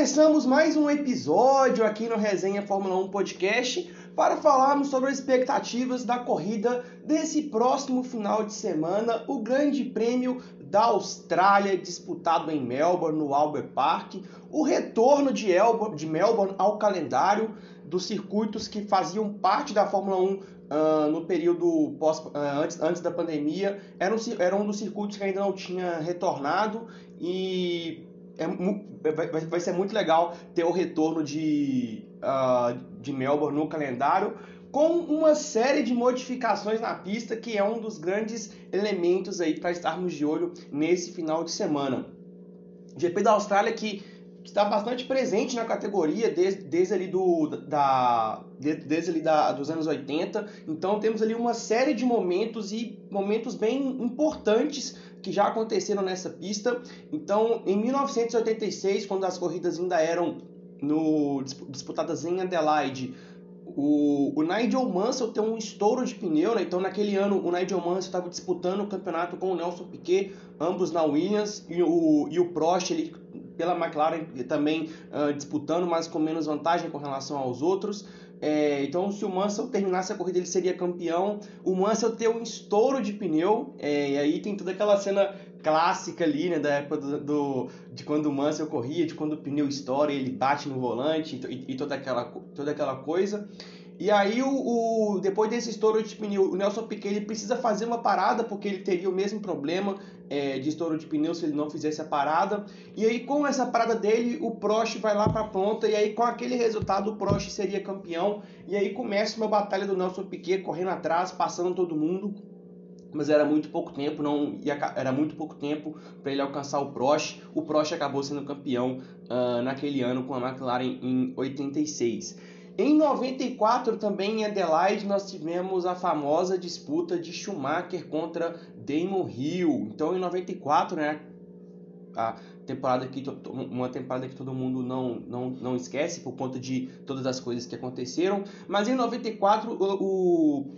Começamos mais um episódio aqui no Resenha Fórmula 1 Podcast para falarmos sobre as expectativas da corrida desse próximo final de semana, o Grande Prêmio da Austrália, disputado em Melbourne, no Albert Park, o retorno de, de Melbourne ao calendário dos circuitos que faziam parte da Fórmula 1 uh, ah, no período pós, uh, antes, antes da pandemia, era um, era um dos circuitos que ainda não tinha retornado e é, vai, vai, ser muito legal ter o retorno de, uh, de Melbourne no calendário com uma série de modificações na pista que é um dos grandes elementos aí para estarmos de olho nesse final de semana. GP da Austrália que está bastante presente na categoria desde, desde ali do, da, desde ali da, dos anos 80. Então temos ali uma série de momentos e momentos bem importantes que já aconteceram nessa pista. Então, em 1986, quando as corridas ainda eram no, disputadas em Adelaide, o, o Nigel Mansell tem um estouro de pneu, né? então naquele ano o Nigel Mansell estava disputando o campeonato com o Nelson Piquet, ambos na Williams, e o, e o Prost ele, pela McLaren também uh, disputando, mas com menos vantagem com relação aos outros. É, então, se o Mansell terminasse a corrida, ele seria campeão. O Mansell tem um estouro de pneu, é, e aí tem toda aquela cena clássica ali, né, da época do, do, de quando o Mansell corria, de quando o pneu estoura ele bate no volante e, e toda, aquela, toda aquela coisa. E aí, o, o, depois desse estouro de pneu, o Nelson Piquet ele precisa fazer uma parada, porque ele teria o mesmo problema é, de estouro de pneu se ele não fizesse a parada. E aí, com essa parada dele, o Prost vai lá para a ponta, e aí, com aquele resultado, o Prost seria campeão. E aí começa uma batalha do Nelson Piquet correndo atrás, passando todo mundo. Mas era muito pouco tempo, não ia, era muito pouco tempo para ele alcançar o Prost. O Prost acabou sendo campeão uh, naquele ano com a McLaren em 86. Em 94, também em Adelaide, nós tivemos a famosa disputa de Schumacher contra Damon Hill. Então, em 94, né, a temporada que uma temporada que todo mundo não, não, não esquece por conta de todas as coisas que aconteceram. Mas em 94, o, o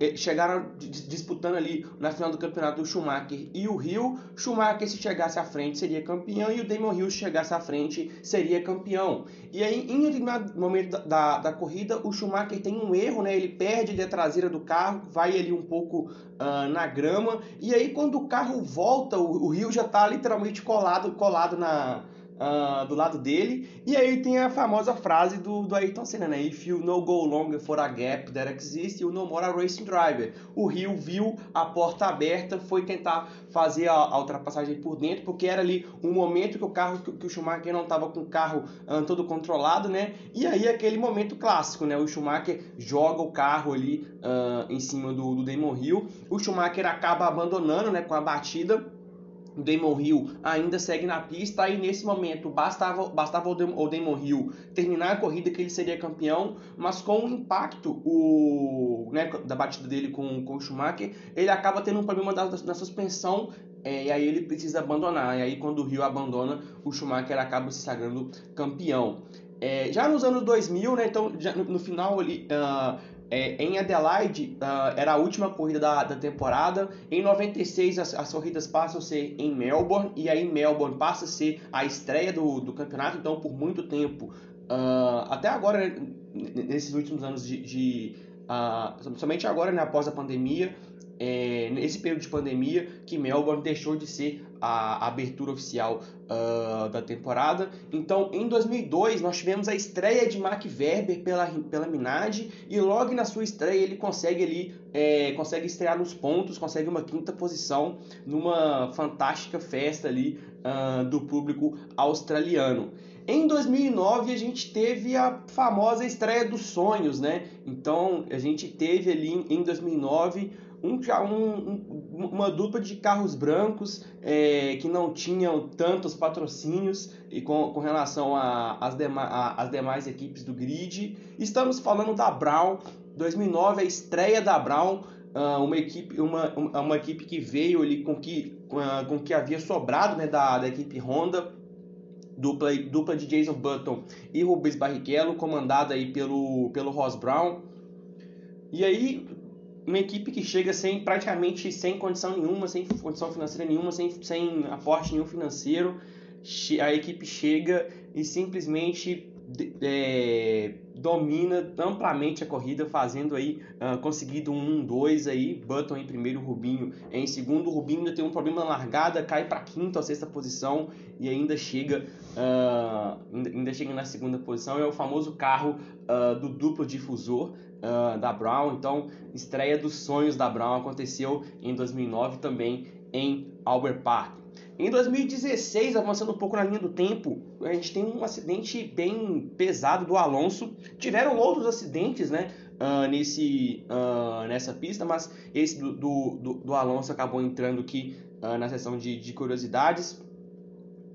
eh, chegaram disputando ali na final do campeonato o Schumacher e o Hill. Schumacher, se chegasse à frente, seria campeão, e o Damon Hill, se chegasse à frente, seria campeão. E aí, em determinado momento da, da, da, corrida, o Schumacher tem um erro, né? Ele perde a traseira do carro, vai ali um pouco uh, na grama, e aí, quando o carro volta, o, o Hill já está literalmente colado, colado na uh, do lado dele. E aí tem a famosa frase do, do Ayrton Senna, né? If you no go longer for a gap that exists, you no more a racing driver. O Rio viu a porta aberta, foi tentar fazer a, a ultrapassagem por dentro, porque era ali um momento que o carro, que, que o Schumacher não estava com o carro uh, todo controlado, né? E aí aquele momento clássico, né? O Schumacher joga o carro ali uh, em cima do, do Damon Hill. O Schumacher acaba abandonando, né? Com a batida o Damon Hill ainda segue na pista e nesse momento bastava, bastava o Damon Hill terminar a corrida que ele seria campeão, mas com o impacto o, né, da batida dele com, com o Schumacher, ele acaba tendo um problema da, da suspensão é, e aí ele precisa abandonar. E aí quando o Hill abandona, o Schumacher acaba se sagrando campeão. É, já nos anos 2000, né, então já no, no final ali, uh, é, em Adelaide, uh, era a última corrida da, da temporada. Em 96, as, as, corridas passam a ser em Melbourne. E aí, Melbourne passa a ser a estreia do, do campeonato. Então, por muito tempo, uh, até agora, nesses últimos anos de. de uh, somente agora, né, após a pandemia, é, nesse período de pandemia que Melbourne deixou de ser a, abertura oficial uh, da temporada. Então, em 2002, nós tivemos a estreia de Mark Webber pela, pela Minardi e logo na sua estreia ele consegue ali, é, consegue estrear nos pontos, consegue uma quinta posição numa fantástica festa ali uh, do público australiano. Em 2009 a gente teve a famosa estreia dos sonhos, né? Então a gente teve ali em 2009 um, um, uma dupla de carros brancos é, que não tinham tantos patrocínios e com, com relação às dema, demais equipes do grid. Estamos falando da Brown, 2009, a estreia da Brown, uh, uma, equipe, uma, uma equipe que veio ali com que, uh, com que havia sobrado né, da, da equipe Honda, dupla, dupla de Jason Button e Rubens Barrichello, comandada aí pelo, pelo Ross Brown. E aí, uma equipe que chega sem praticamente sem condição nenhuma, sem condição financeira nenhuma, sem, sem aporte nenhum financeiro. A equipe chega e simplesmente é, domina amplamente a corrida, fazendo aí, uh, conseguindo um 1-2 aí, Button em primeiro, Rubinho em segundo, Rubinho ainda tem um problema na largada, cai para quinta ou sexta posição e ainda chega, uh, ainda chega na segunda posição, é o famoso carro uh, do duplo difusor, uh, da Brown. Então, estreia dos sonhos da Brown aconteceu em 2009 também em Albert Park. Em 2016, avançando um pouco na linha do tempo, a gente tem um acidente bem pesado do Alonso. Tiveram outros acidentes, né? Uh, nesse, uh, nessa pista, mas esse do, do, do Alonso acabou entrando aqui uh, na seção de, de curiosidades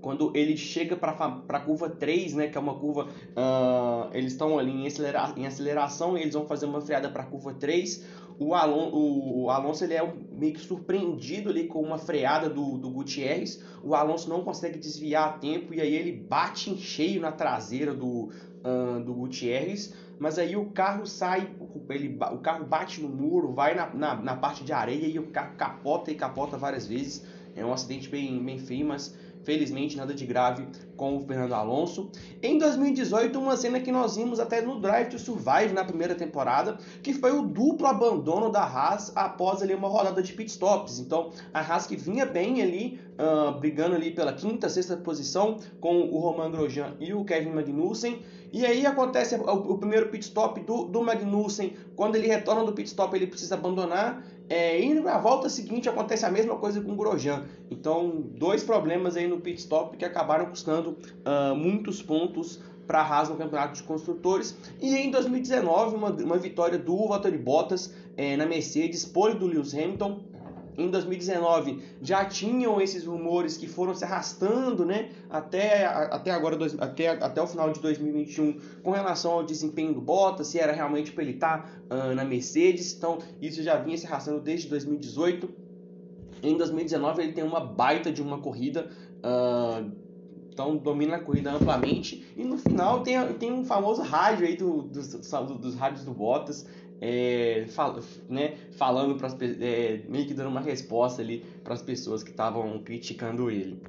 quando ele chega para a curva 3, né, que é uma curva, uh, eles estão ali em, acelera, em aceleração, eles vão fazer uma freada para a curva 3, o, Alon, o, Alonso ele é meio que surpreendido ali com uma freada do, do Gutierrez, o Alonso não consegue desviar a tempo e aí ele bate em cheio na traseira do, uh, do Gutierrez, mas aí o carro sai, ele, o carro bate no muro, vai na, na, na parte de areia e o carro capota e capota várias vezes, é um acidente bem, bem feio, mas Felizmente, nada de grave com o Fernando Alonso. Em 2018, uma cena que nós vimos até no Drive to Survive na primeira temporada, que foi o duplo abandono da Haas após ali uma rodada de pitstops. Então, a Haas que vinha bem ali, uh, brigando ali pela quinta, sexta posição com o Roman Grosjean e o Kevin Magnussen. E aí acontece o, o primeiro pit stop do, do Magnussen. Quando ele retorna do pit stop, ele precisa abandonar. É, e na volta seguinte acontece a mesma coisa com o Grosjean. Então, dois problemas aí no pit stop que acabaram custando uh, muitos pontos para a Haas no campeonato de construtores. E em 2019, uma, uma vitória do Valtteri Bottas é, na Mercedes, pole do Lewis Hamilton em 2019 já tinham esses rumores que foram se arrastando né, até, até agora, até, até o final de 2021, com relação ao desempenho do Bottas, se era realmente para ele estar tá, uh, na Mercedes. Então, isso já vinha se arrastando desde 2018. Em 2019, ele tem uma baita de uma corrida. Uh, então domina a corrida amplamente. E no final tem, tem um famoso rádio aí do, dos, dos rádios do Bottas, é, fal, né, falando para é, meio que dando uma resposta ali para as pessoas que estavam criticando ele.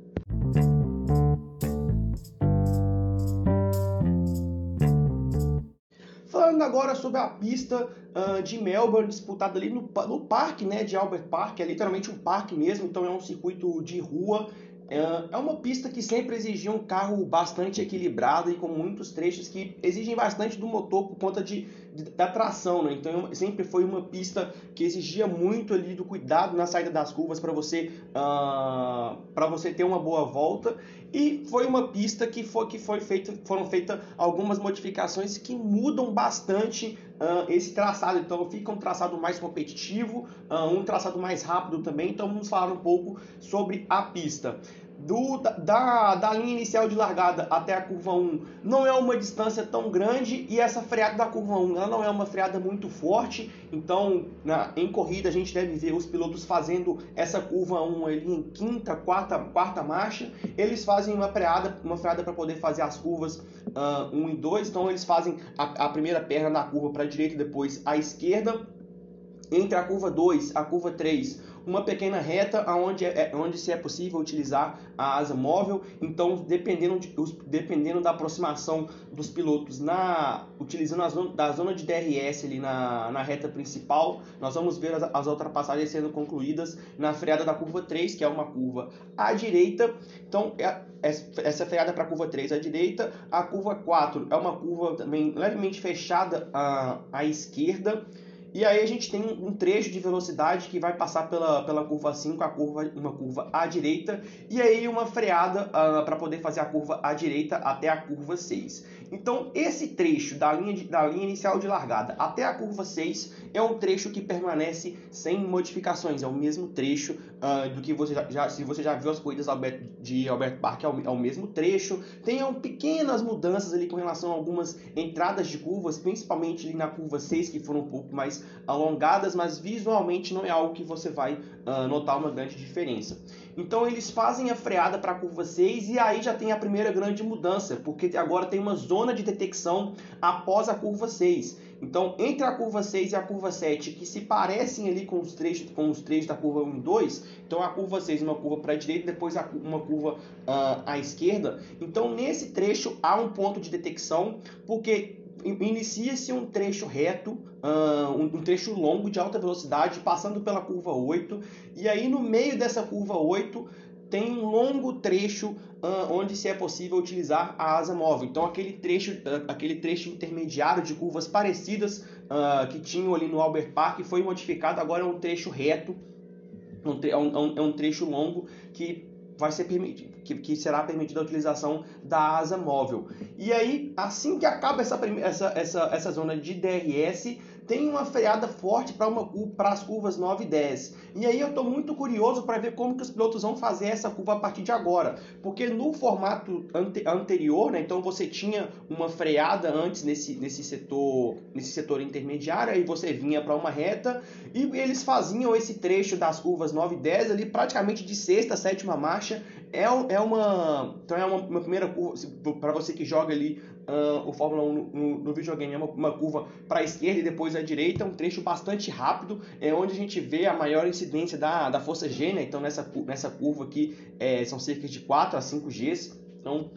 Falando agora sobre a pista uh, de Melbourne disputada ali no, no parque né, de Albert Park, é literalmente um parque mesmo, então é um circuito de rua é, é uma pista que sempre exigia um carro bastante equilibrado e com muitos trechos que exigem bastante do motor por conta de, de da tração, né? Então sempre foi uma pista que exigia muito ali do cuidado na saída das curvas para você uh, ah, para você ter uma boa volta e foi uma pista que foi que foi feita foram feitas algumas modificações que mudam bastante uh, esse traçado. Então fica um traçado mais competitivo, uh, um traçado mais rápido também. Então vamos falar um pouco sobre a pista do, da, da linha inicial de largada até a curva 1 não é uma distância tão grande e essa freada da curva 1 ela não é uma freada muito forte, então na, em corrida a gente deve ver os pilotos fazendo essa curva 1 ali em quinta, quarta, quarta marcha, eles fazem uma freada, uma freada para poder fazer as curvas uh, 1 e 2, então eles fazem a, a primeira perna na curva para a direita e depois à esquerda, entre a curva 2 a curva 3 uma pequena reta onde, é, onde se é possível utilizar a asa móvel. Então, dependendo, de, dependendo da aproximação dos pilotos na utilizando a zona, da zona de DRS ali na, na reta principal, nós vamos ver as, as ultrapassagens sendo concluídas na freada da curva 3, que é uma curva à direita. Então, é, é essa freada para a curva 3 à direita. A curva 4 é uma curva também levemente fechada à, à esquerda. E aí a gente tem um trecho de velocidade que vai passar pela, pela curva 5, a curva, uma curva à direita, e aí uma freada uh, para poder fazer a curva à direita até a curva 6. Então, esse trecho da linha, de, da linha inicial de largada até a curva 6 é um trecho que permanece sem modificações, é o mesmo trecho uh, do que você já, já, se você já viu as corridas de Albert Park, é o, é o mesmo trecho. Tem um, pequenas mudanças ali com relação a algumas entradas de curvas, principalmente ali na curva 6, que foram um pouco mais alongadas, mas visualmente não é algo que você vai uh, notar uma grande diferença. Então eles fazem a freada para a curva 6 e aí já tem a primeira grande mudança, porque agora tem uma zona de detecção após a curva 6. Então, entre a curva 6 e a curva 7, que se parecem ali com os trechos, com os trechos da curva 1 e 2, então a curva 6 uma curva para a direita, depois uma curva uh, à esquerda. Então, nesse trecho há um ponto de detecção, porque inicia-se um trecho reto, uh, um, trecho longo de alta velocidade, passando pela curva 8, e aí no meio dessa curva 8 tem um longo trecho uh, onde se é possível utilizar a asa móvel. Então aquele trecho, uh, aquele trecho intermediário de curvas parecidas que tinham ali no Albert Park foi modificado, agora é um trecho reto, é, um, é um trecho longo que vai ser permitido, que, que, será permitida a utilização da asa móvel. E aí, assim que acaba essa, essa, essa, essa zona de DRS, tem uma freada forte para as curvas 9 e 10. E aí eu estou muito curioso para ver como que os pilotos vão fazer essa curva a partir de agora. Porque no formato ante, anterior, né, então você tinha uma freada antes nesse, nesse, setor, nesse setor intermediário, aí você vinha para uma reta e eles faziam esse trecho das curvas 9 e 10 ali praticamente de sexta, sétima marcha. É, é uma, então é uma, uma primeira curva, para você que joga ali uh, o Fórmula 1 no, no videogame. É uma, uma curva para a esquerda e depois à direita, um trecho bastante rápido, é onde a gente vê a maior incidência da, da força G, né? Então nessa, nessa curva aqui é, são cerca de 4 a 5 Gs. Então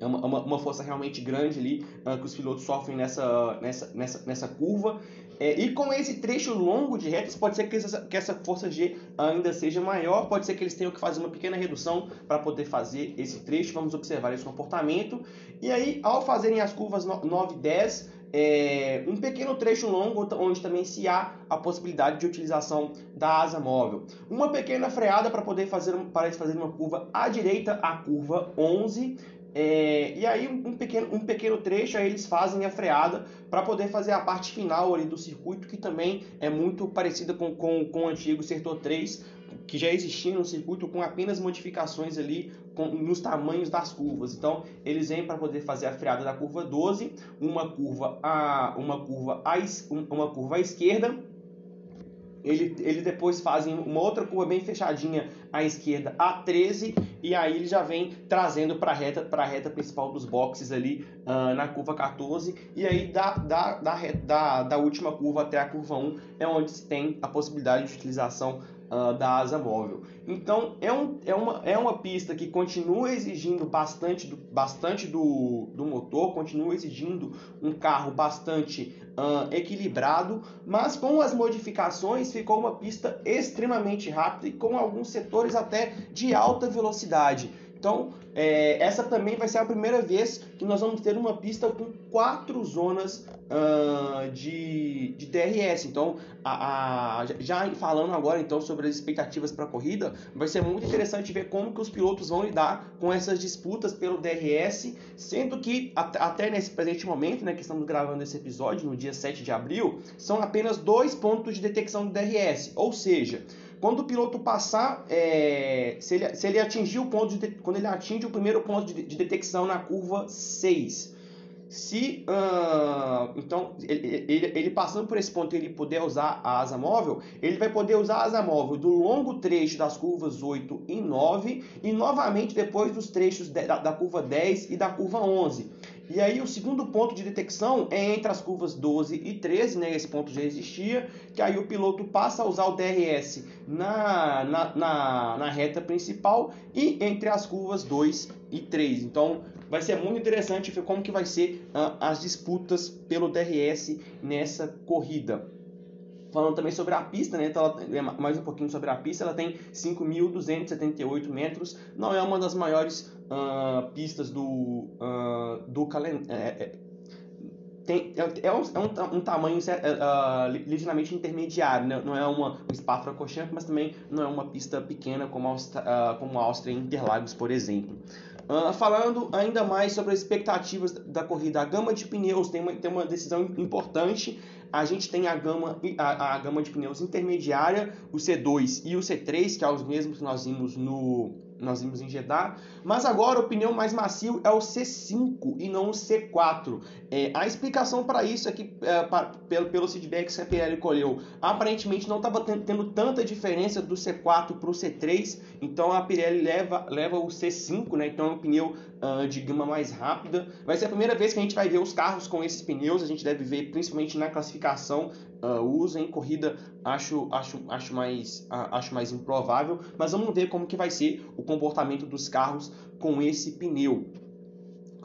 é uma, uma, uma, força realmente grande ali uh, que os pilotos sofrem nessa, nessa, nessa, nessa curva. É, e com esse trecho longo de retas, pode ser que essa, que essa força G ainda seja maior, pode ser que eles tenham que fazer uma pequena redução para poder fazer esse trecho. Vamos observar esse comportamento. E aí, ao fazerem as curvas 9 e 10, é, um pequeno trecho longo onde também se há a possibilidade de utilização da asa móvel. Uma pequena freada para poder fazer, para fazer uma curva à direita, a curva 11, é, e aí um pequeno, um pequeno trecho aí eles fazem a freada para poder fazer a parte final ali do circuito, que também é muito parecida com, com, com o antigo Setor 3, que já existia no circuito com apenas modificações ali com, nos tamanhos das curvas. Então eles vêm para poder fazer a freada da curva 12, uma curva a uma curva a, uma curva à esquerda ele, ele depois fazem uma outra curva bem fechadinha à esquerda, a 13, e aí ele já vem trazendo para a reta, pra reta principal dos boxes ali uh, na curva 14, e aí da, da, da, da, da última curva até a curva 1 é onde se tem a possibilidade de utilização uh, da asa móvel. Então é, um, é, uma, é uma pista que continua exigindo bastante do, bastante do, do motor, continua exigindo um carro bastante uh, equilibrado, mas com as modificações ficou uma pista extremamente rápida e com alguns setores até de alta velocidade. Então, é, essa também vai ser a primeira vez que nós vamos ter uma pista com quatro zonas uh, de, de DRS. Então, a, a, já falando agora então sobre as expectativas para a corrida, vai ser muito interessante ver como que os pilotos vão lidar com essas disputas pelo DRS, sendo que até nesse presente momento, né, que estamos gravando esse episódio no dia 7 de abril, são apenas dois pontos de detecção do DRS, ou seja, quando o piloto passar, é, se, ele, se ele atingir o ponto de, quando ele atinge o primeiro ponto de, de detecção na curva 6, se uh, então ele, ele, ele, passando por esse ponto ele puder usar a asa móvel, ele vai poder usar a asa móvel do longo trecho das curvas 8 e 9 e novamente depois dos trechos de, da, da curva 10 e da curva 11. E aí o segundo ponto de detecção é entre as curvas 12 e 13, né? Esse ponto já existia, que aí o piloto passa a usar o DRS na, na, na, na reta principal e entre as curvas 2 e 3. Então vai ser muito interessante ver como que vai ser uh, as disputas pelo DRS nessa corrida falando também sobre a pista, né? Então, é mais um pouquinho sobre a pista, ela tem 5.278 metros, não é uma das maiores uh, pistas do, uh, do calendário. É, é, tem, é, é, um, é um, um, tamanho uh, ligeiramente intermediário, né? não é uma, um Spa-Francorchamps, mas também não é uma pista pequena como a, uh, como a Áustria em Interlagos, por exemplo. Uh, falando ainda mais sobre as expectativas da corrida, a gama de pneus tem uma, tem uma decisão importante. A gente tem a gama, a, a gama de pneus intermediária, o C2 e o C3, que é os mesmos que nós vimos no, nós vimos em Jeddah, mas agora o pneu mais macio é o C5 e não o C4. É, a explicação para isso é que, é, pra, pelo, pelo feedback que a Pirelli colheu, aparentemente não estava tendo tanta diferença do C4 para o C3, então a Pirelli leva, leva o C5, né? então é um pneu uh, de gama mais rápida. Vai ser a primeira vez que a gente vai ver os carros com esses pneus, a gente deve ver principalmente na classificação uh, uso em corrida acho, acho, acho, mais, uh, acho mais improvável, mas vamos ver como que vai ser o comportamento dos carros com esse pneu.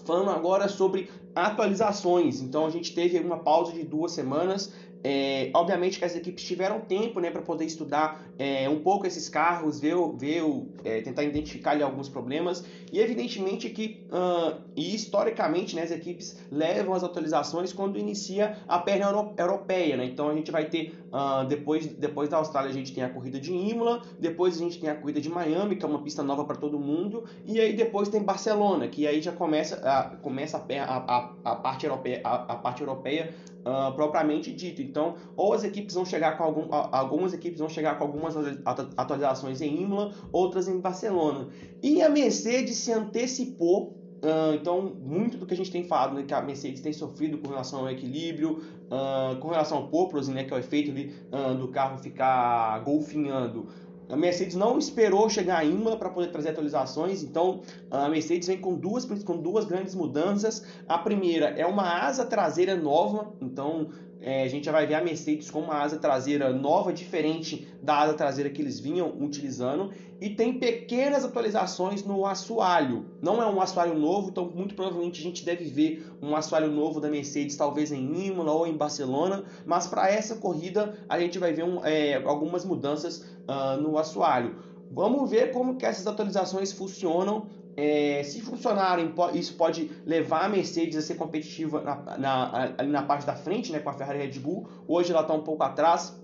Falando agora sobre atualizações, então a gente teve uma pausa de duas semanas é, obviamente que as equipes tiveram tempo né, para poder estudar é, um pouco esses carros, ver, ver é, tentar identificar ali, alguns problemas e evidentemente que uh, e historicamente né, as equipes levam as atualizações quando inicia a perna europeia. Né? Então a gente vai ter uh, depois, depois da Austrália a gente tem a corrida de Imola, depois a gente tem a corrida de Miami que é uma pista nova para todo mundo e aí depois tem Barcelona que aí já começa a, começa a, a, a parte europeia, a, a parte europeia uh, propriamente dito. Então, ou as equipes vão chegar com algum, algumas equipes vão chegar com algumas atualizações em Imola, outras em Barcelona. E a Mercedes se antecipou Uh, então, muito do que a gente tem falado, né, que a Mercedes tem sofrido com relação ao equilíbrio, uh, com relação ao porpoise, né, que é o efeito ali, uh, do carro ficar golfinhando. A Mercedes não esperou chegar a Imola para poder trazer atualizações, então a Mercedes vem com duas, com duas grandes mudanças. A primeira é uma asa traseira nova, então é, a gente já vai ver a Mercedes com uma asa traseira nova, diferente da asa traseira que eles vinham utilizando. E tem pequenas atualizações no assoalho. Não é um assoalho novo, então muito provavelmente a gente deve ver um assoalho novo da Mercedes, talvez em Imola ou em Barcelona. Mas para essa corrida a gente vai ver um, é, algumas mudanças uh, no assoalho. Vamos ver como que essas atualizações funcionam é, se funcionarem, isso pode levar a Mercedes a ser competitiva na, na, ali na parte da frente, né, com a Ferrari e Red Bull. Hoje ela está um pouco atrás.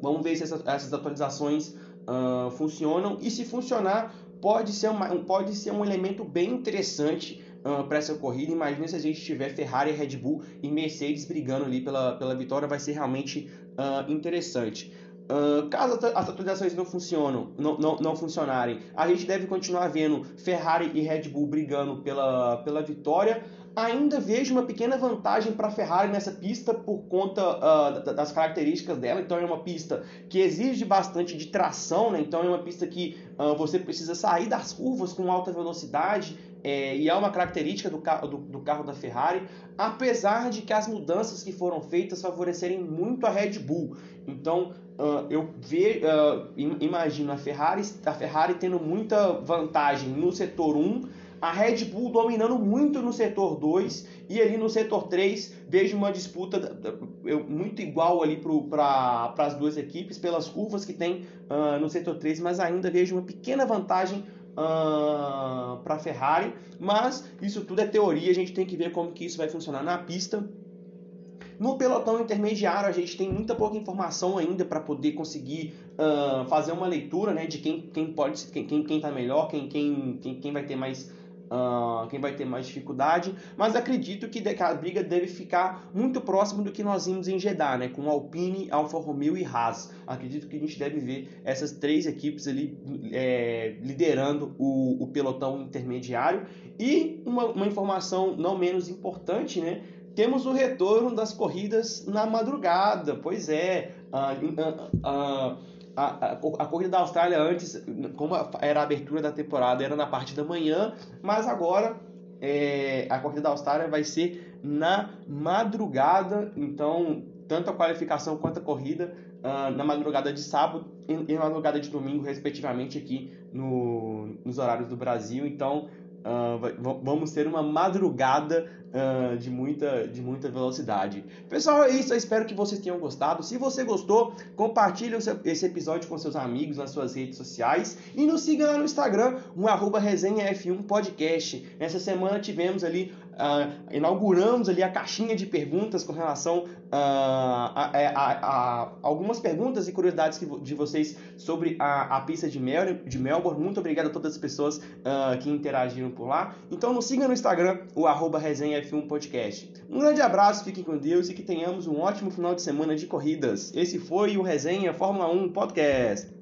Vamos ver se essas, essas atualizações uh, funcionam. E se funcionar, pode ser, uma, pode ser um elemento bem interessante uh, para essa corrida. Imagina se a gente tiver Ferrari, Red Bull e Mercedes brigando ali pela, pela vitória, vai ser realmente uh, interessante. Uh, caso as atualizações não funcionam, não, não, não funcionarem, a gente deve continuar vendo Ferrari e Red Bull brigando pela, pela vitória. Ainda vejo uma pequena vantagem para a Ferrari nessa pista por conta uh, das características dela. Então é uma pista que exige bastante de tração, né? então é uma pista que uh, você precisa sair das curvas com alta velocidade é, e é uma característica do carro, do, do carro da Ferrari, apesar de que as mudanças que foram feitas favorecerem muito a Red Bull. Então uh, eu ve, uh, imagino a Ferrari, a Ferrari tendo muita vantagem no setor 1, a Red Bull dominando muito no setor 2 e ali no setor 3 vejo uma disputa muito igual ali para as duas equipes pelas curvas que tem uh, no setor 3, mas ainda vejo uma pequena vantagem uh, para a Ferrari, mas isso tudo é teoria, a gente tem que ver como que isso vai funcionar na pista. No pelotão intermediário, a gente tem muita pouca informação ainda para poder conseguir uh, fazer uma leitura né, de quem, quem pode quem, quem, quem tá melhor, quem, quem, quem, quem vai ter mais Uh, quem vai ter mais dificuldade, mas acredito que a briga deve ficar muito próximo do que nós vimos em Jeddah, né, com Alpine, Alfa Romeo e Haas. Acredito que a gente deve ver essas três equipes ali é, liderando o, o, pelotão intermediário. E uma, uma informação não menos importante, né, temos o retorno das corridas na madrugada. Pois é, a, a, corrida da Austrália antes, como era a abertura da temporada, era na parte da manhã, mas agora é, a corrida da Austrália vai ser na madrugada. Então, tanto a qualificação quanto a corrida uh, na madrugada de sábado e, e na madrugada de domingo, respectivamente, aqui no, nos horários do Brasil. Então, Uh, vamos ter uma madrugada uh, de, muita, de muita velocidade. Pessoal, é isso. Eu espero que vocês tenham gostado. Se você gostou, compartilhe esse episódio com seus amigos nas suas redes sociais e nos siga lá no Instagram, um arroba resenha F1 podcast. Essa semana tivemos ali uh, inauguramos ali a caixinha de perguntas com relação uh, a, a, a, a, algumas perguntas e curiosidades que, de vocês sobre a, pista de, Mel, de Melbourne. Muito obrigado a todas as pessoas uh, que interagiram por lá. Então nos siga no Instagram, o arroba resenhaf1 podcast. Um grande abraço, fiquem com Deus e que tenhamos um ótimo final de semana de corridas. Esse foi o Resenha Fórmula 1 Podcast.